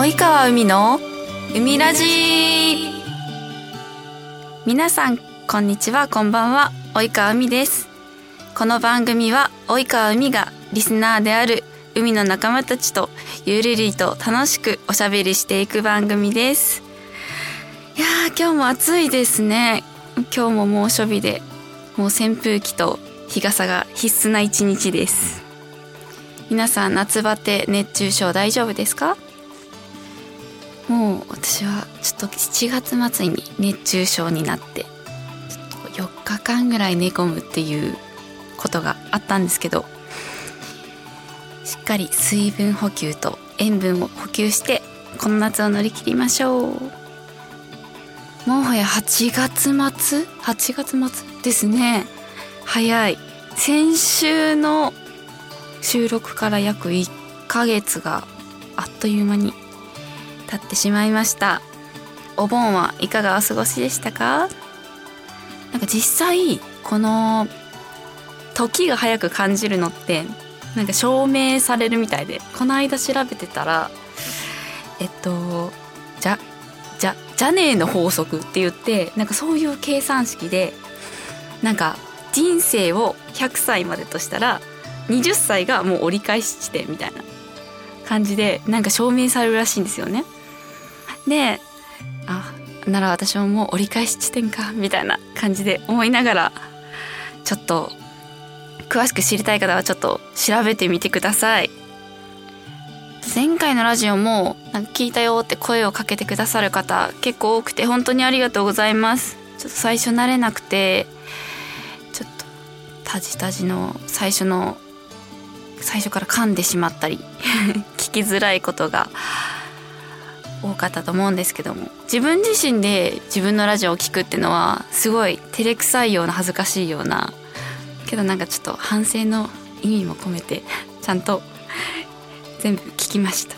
及川海の海ラジ。皆さんこんにちはこんばんは。及川海です。この番組は及川海がリスナーである海の仲間たちとゆるりと楽しくおしゃべりしていく番組です。いやー今日も暑いですね。今日も猛暑日でもう扇風機と日傘が必須な一日です。皆さん夏バテ熱中症大丈夫ですか？もう私はちょっと7月末に熱中症になってちょっと4日間ぐらい寝込むっていうことがあったんですけどしっかり水分補給と塩分を補給してこの夏を乗り切りましょう。もはや8月末？8月末ですね。早い。先週の収録から約1ヶ月があっという間に経ってしまいましたお盆はいかがお過ごしでしたか？なんか実際この時が早く感じるのってなんか証明されるみたいでこの間調べてたらえっとじゃじゃじゃねえの法則って言ってなんかそういう計算式でなんか人生を100歳までとしたら20歳がもう折り返し地点みたいな感じでなんか証明されるらしいんですよね。であなら私ももう折り返し地点かみたいな感じで思いながらちょっと詳しく知りたい方はちょっと調べてみてください。前回のラジオもなんか聞いたよって声をかけてくださる方結構多くて本当にありがとうございます。ちょっと最初慣れなくてちょっとタジタジの最初の最初から噛んでしまったり 聞きづらいことが多かったと思うんですけども自分自身で自分のラジオを聞くっていうのはすごい照れくさいような恥ずかしいようなけどなんかちょっと反省の意味も込めてちゃんと全部聞きました。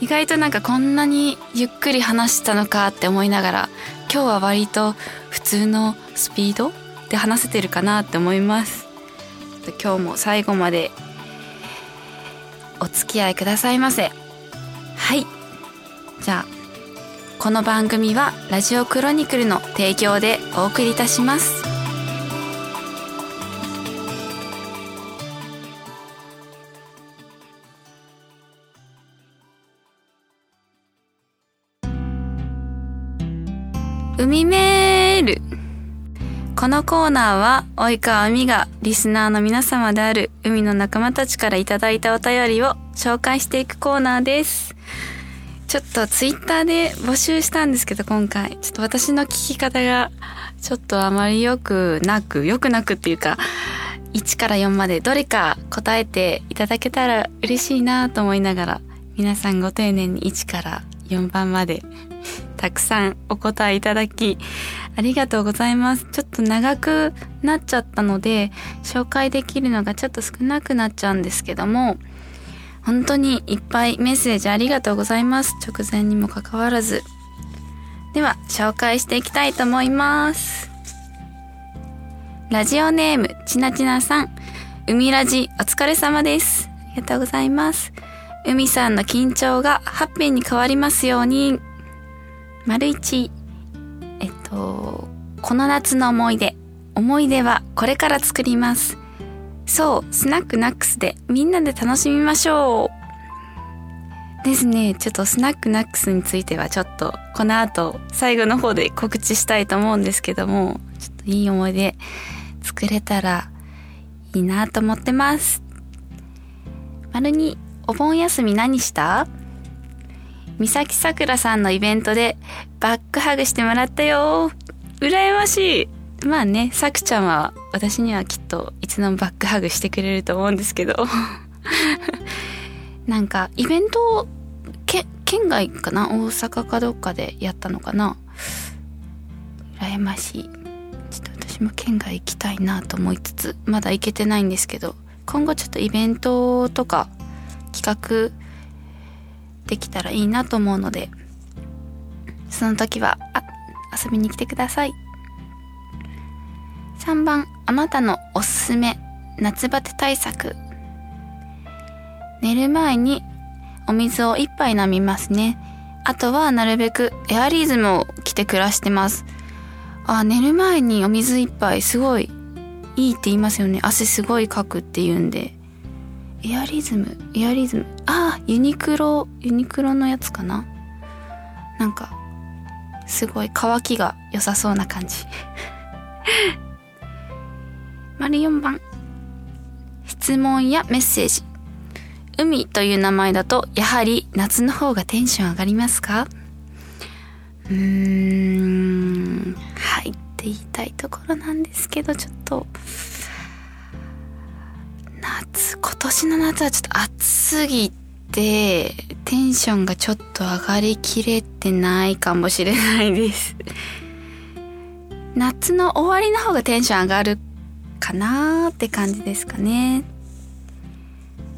意外となんかこんなにゆっくり話したのかって思いながら今日は割と普通のスピードで話せてるかなって思います。今日も最後までお付き合いくださいませ。はい。じゃあこの番組はラジオクロニクルの提供でお送りいたします。海メール。このコーナーは及川海がリスナーの皆様である海の仲間たちからいいたお便りを紹介していくコーナーです。ちょっとツイッターで募集したんですけど今回ちょっと私の聞き方がちょっとあまり良くなく良くなくっていうか1から4までどれか答えていただけたら嬉しいなと思いながら皆さんご丁寧に1から4番までたくさんお答えいただきありがとうございます。ちょっと長くなっちゃったので紹介できるのがちょっと少なくなっちゃうんですけども本当にいっぱいメッセージありがとうございます。直前にもかかわらず。では紹介していきたいと思います。ラジオネームちなちなさん。海ラジお疲れ様です。ありがとうございます。海さんの緊張がハッピーに変わりますように。丸一。えっとこの夏の思い出。思い出はこれから作ります。そうスナックナックスでみんなで楽しみましょう。ですねちょっとスナックナックスについてはちょっとこの後最後の方で告知したいと思うんですけどもちょっといい思い出作れたらいいなと思ってます。丸にお盆休み何した？三崎さくらさんのイベントでバックハグしてもらったよ。羨ましい。まあねさくちゃんは私にはきっといつでもバックハグしてくれると思うんですけど。なんかイベントをけ県外かな？大阪かどっかでやったのかな？羨ましい。ちょっと私も県外行きたいなと思いつつまだ行けてないんですけど。今後ちょっとイベントとか企画できたらいいなと思うのでその時はあ遊びに来てください。3番あなたのおすすめ夏バテ対策寝る前にお水を一杯飲みますね。あとはなるべくエアリズムを着て暮らしてます。あ、寝る前にお水一杯すごいいいって言いますよね。汗すごいかくって言うんで。エアリズム、エアリズム。ああ、ユニクロ、ユニクロのやつかななんか、すごい乾きが良さそうな感じ。丸4番。質問やメッセージ。海という名前だと、やはり夏の方がテンション上がりますか？うーん、はいって言いたいところなんですけど、ちょっと、夏、今年の夏はちょっと暑すぎて、テンションがちょっと上がりきれてないかもしれないです夏の終わりの方がテンション上がるかなーって感じですかね。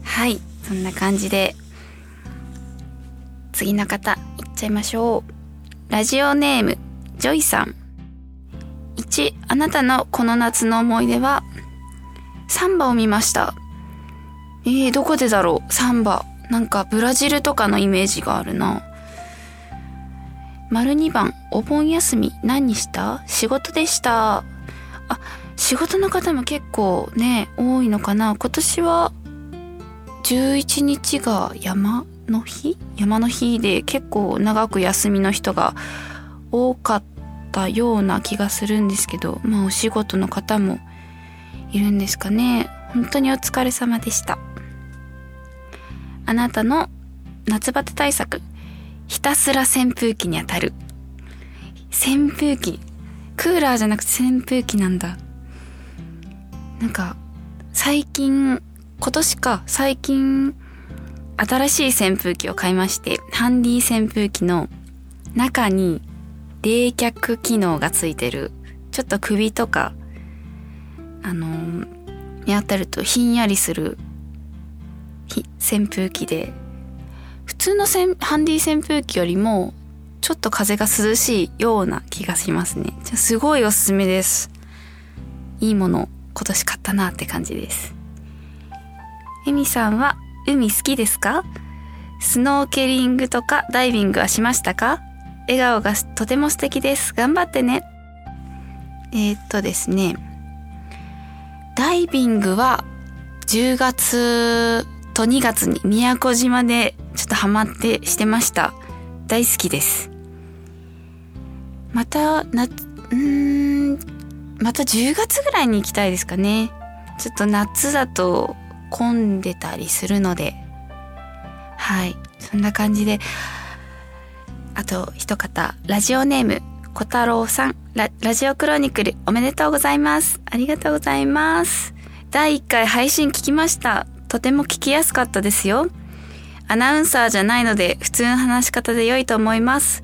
はい、そんな感じで、次の方、いっちゃいましょう。ラジオネーム、ジョイさん。1、あなたのこの夏の思い出は、サンバを見ました。えー、どこでだろう？サンバ。なんかブラジルとかのイメージがあるな。丸2番、お盆休み何にした？仕事でした。あ、仕事の方も結構ね、多いのかな。今年は11日が山の日？山の日で結構長く休みの人が多かったような気がするんですけど、まあお仕事の方もいるんですかね。本当にお疲れ様でした。あなたの夏バテ対策、ひたすら扇風機に当たる。扇風機。クーラーじゃなくて扇風機なんだ。なんか、最近、今年か、最近、新しい扇風機を買いまして、ハンディ扇風機の中に冷却機能がついてる、ちょっと首とか、あのー、に当たるとひんやりする扇風機で、普通のハンディ扇風機よりも、ちょっと風が涼しいような気がしますね。すごいおすすめです。いいもの今年買ったなって感じです。エミさんは海好きですか？スノーケリングとかダイビングはしましたか？笑顔がとても素敵です。頑張ってね。えー、っとですね。ダイビングは10月と2月に宮古島でちょっとハマってしてました。大好きです。また、な、うんまた10月ぐらいに行きたいですかね。ちょっと夏だと混んでたりするので、はい、そんな感じで、あと一方、ラジオネーム、小太郎さんラ、ラジオクロニクルおめでとうございます。ありがとうございます。第1回配信聞きました。とても聞きやすかったですよ。アナウンサーじゃないので普通の話し方で良いと思います。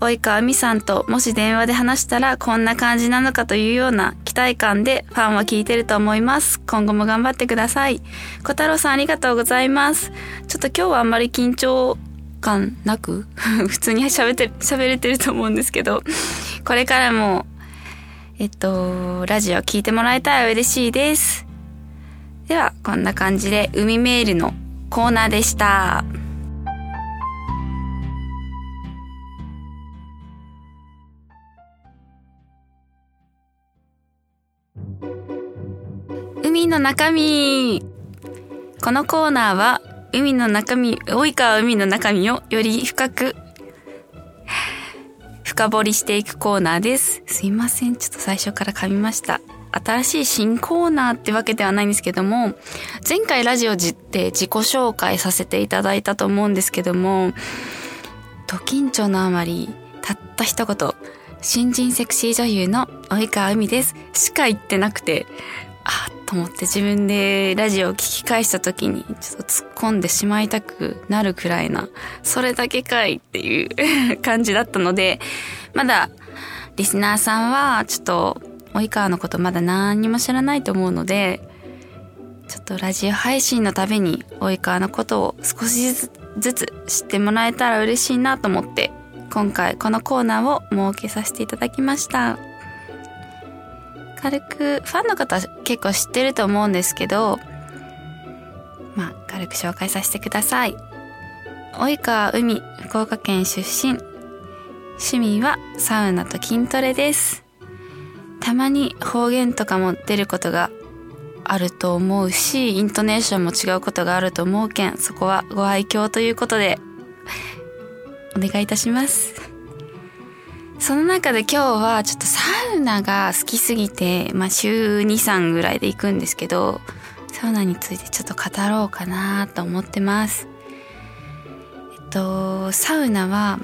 及川美さんともし電話で話したらこんな感じなのかというような期待感でファンは聞いてると思います。今後も頑張ってください。小太郎さんありがとうございます。ちょっと今日はあんまり緊張感なく 普通に喋って、喋れてると思うんですけど、これからも、えっと、ラジオ聞いてもらえたら嬉しいです。では、こんな感じで海メールのコーナーでした。海の中身このコーナーは海の中身、及川海の中身をより深く深掘りしていくコーナーです。すいません。ちょっと最初から噛みました。新しい新コーナーってわけではないんですけども、前回ラジオで自己紹介させていただいたと思うんですけども、ド緊張のあまり、たった一言、新人セクシー女優の及川海です。しか言ってなくて、あっと思って自分でラジオを聞き返した時にちょっと突っ込んでしまいたくなるくらいな、それだけかいっていう感じだったので、まだリスナーさんはちょっと及川のことまだ何にも知らないと思うので、ちょっとラジオ配信のたびに及川のことを少しずつ知ってもらえたら嬉しいなと思って、今回このコーナーを設けさせていただきました。軽く、ファンの方は結構知ってると思うんですけど、まあ、軽く紹介させてください。及川海福岡県出身。趣味はサウナと筋トレです。たまに方言とかも出ることがあると思うしイントネーションも違うことがあると思うけんそこはご愛嬌ということでお願いいたします。その中で今日はちょっとサウナが好きすぎて、まあ週2、3ぐらいで行くんですけど、サウナについてちょっと語ろうかなと思ってます。えっと、サウナは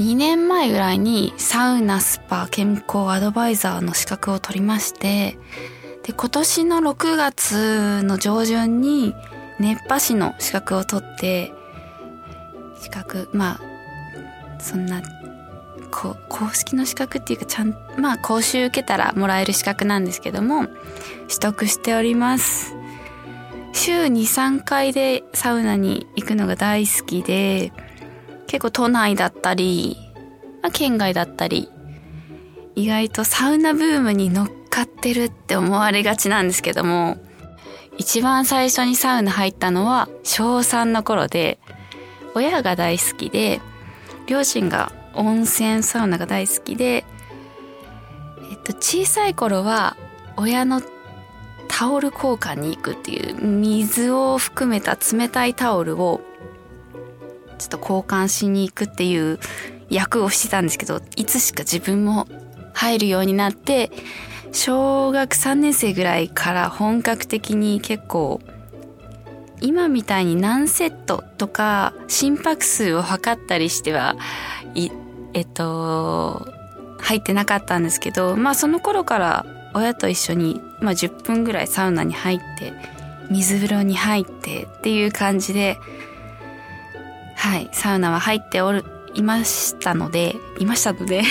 2年前ぐらいにサウナスパ健康アドバイザーの資格を取りまして、で、今年の6月の上旬に熱波師の資格を取って、資格、まあ、そんなこ公式の資格っていうかちゃんまあ講習受けたらもらえる資格なんですけども取得しております。週23回でサウナに行くのが大好きで結構都内だったり、まあ、県外だったり意外とサウナブームに乗っかってるって思われがちなんですけども一番最初にサウナ入ったのは小3の頃で親が大好きで両親が温泉サウナが大好きで、えっと、小さい頃は親のタオル交換に行くっていう水を含めた冷たいタオルをちょっと交換しに行くっていう役をしてたんですけどいつしか自分も入るようになって小学3年生ぐらいから本格的に結構今みたいに何セットとか心拍数を測ったりしてはいえっと、入ってなかったんですけど、まあその頃から親と一緒に、まあ10分ぐらいサウナに入って、水風呂に入ってっていう感じで、はい、サウナは入っておる、いましたので、いましたので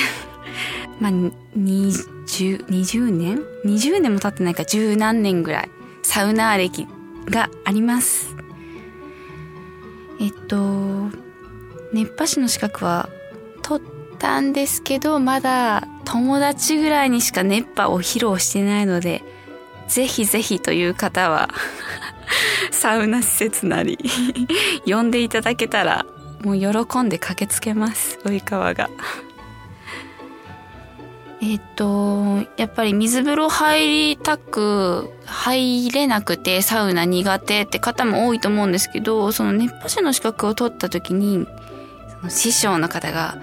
まあ、20、20年 ?20 年も経ってないか十何年ぐらい、サウナー歴があります。えっと、熱波師の資格はたんですけど、まだ友達ぐらいにしか熱波を披露してないので、ぜひぜひという方は サウナ施設なり 呼んでいただけたら、もう喜んで駆けつけます、及川が。えっと、やっぱり水風呂入りたく、入れなくてサウナ苦手って方も多いと思うんですけど、その熱波師の資格を取った時に、その師匠の方が、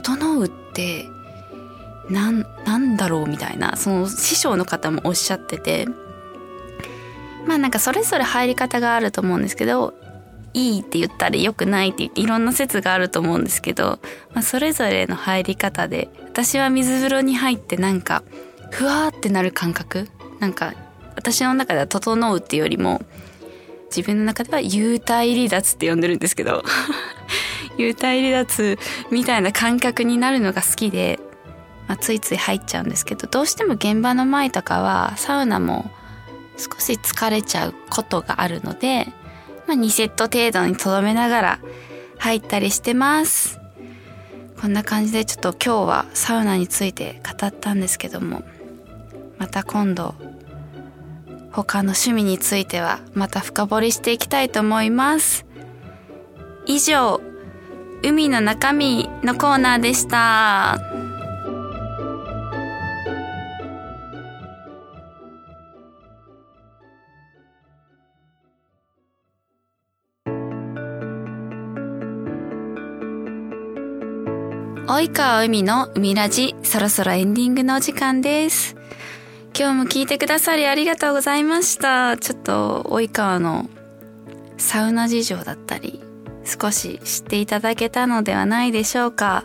整うってなんなんだろうみたいなその師匠の方もおっしゃっててまあなんかそれぞれ入り方があると思うんですけどいいって言ったり良くないって言っていろんな説があると思うんですけど、まあ、それぞれの入り方で私は水風呂に入ってなんかふわーってなる感覚なんか私の中では整うっていうよりも自分の中では幽体離脱って呼んでるんですけど幽体離脱みたいな感覚になるのが好きで、まあ、ついつい入っちゃうんですけどどうしても現場の前とかはサウナも少し疲れちゃうことがあるので、まあ、2セット程度にとどめながら入ったりしてます。こんな感じでちょっと今日はサウナについて語ったんですけどもまた今度他の趣味についてはまた深掘りしていきたいと思います。以上海の中身のコーナーでした。及川海の海ラジ、そろそろエンディングのお時間です。今日も聞いてくださりありがとうございました。ちょっと及川のサウナ事情だったり、少し知っていただけたのではないでしょうか。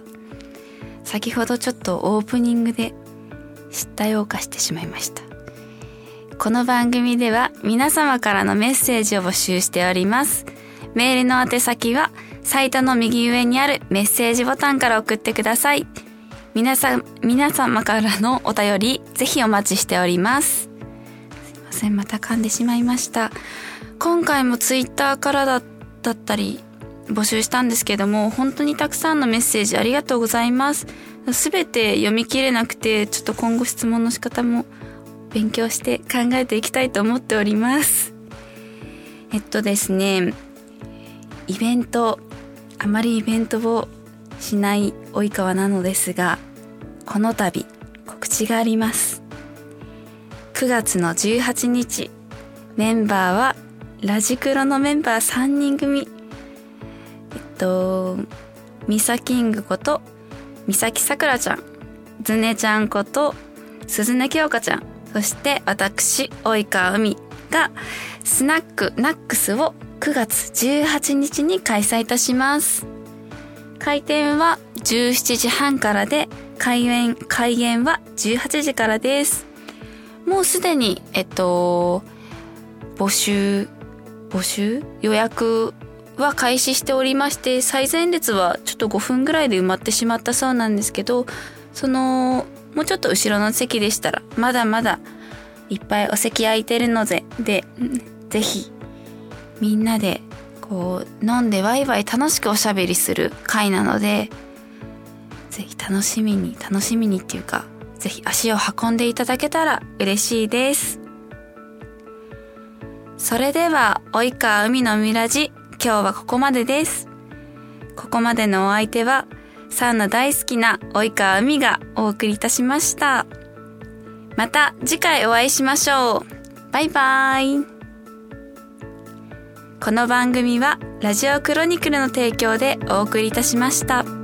先ほどちょっとオープニングで知ったようかしてしまいました。この番組では皆様からのメッセージを募集しております。メールの宛先はサイトの右上にあるメッセージボタンから送ってください。皆さん、皆様からのお便りぜひお待ちしております。すいませんまた噛んでしまいました。今回もツイッターからだったり募集したんですけども、本当にたくさんのメッセージありがとうございます。すべて読み切れなくて、ちょっと今後質問の仕方も勉強して考えていきたいと思っております。えっとですね、イベントあまりイベントをしない及川なのですがこの度告知があります9月の18日メンバーはラジクロのメンバー3人組とミサキングことミサキさくらちゃんズネちゃんこと鈴音京香ちゃんそして私及川海がスナックナックスを9月18日に開催いたします。開店は17時半からで開園開園は18時からです。もうすでにえっと募集募集？予約は開始しておりまして最前列はちょっと5分ぐらいで埋まってしまったそうなんですけどそのもうちょっと後ろの席でしたらまだまだいっぱいお席空いてるのででぜひみんなでこう飲んでワイワイ楽しくおしゃべりする会なのでぜひ楽しみに楽しみにっていうかぜひ足を運んでいただけたら嬉しいです。それでは及川海のミラジ今日はここまでですここまでのお相手はサウナ大好きな及川海がお送りいたしました。また次回お会いしましょう。バイバイ。この番組はラジオクロニクルの提供でお送りいたしました。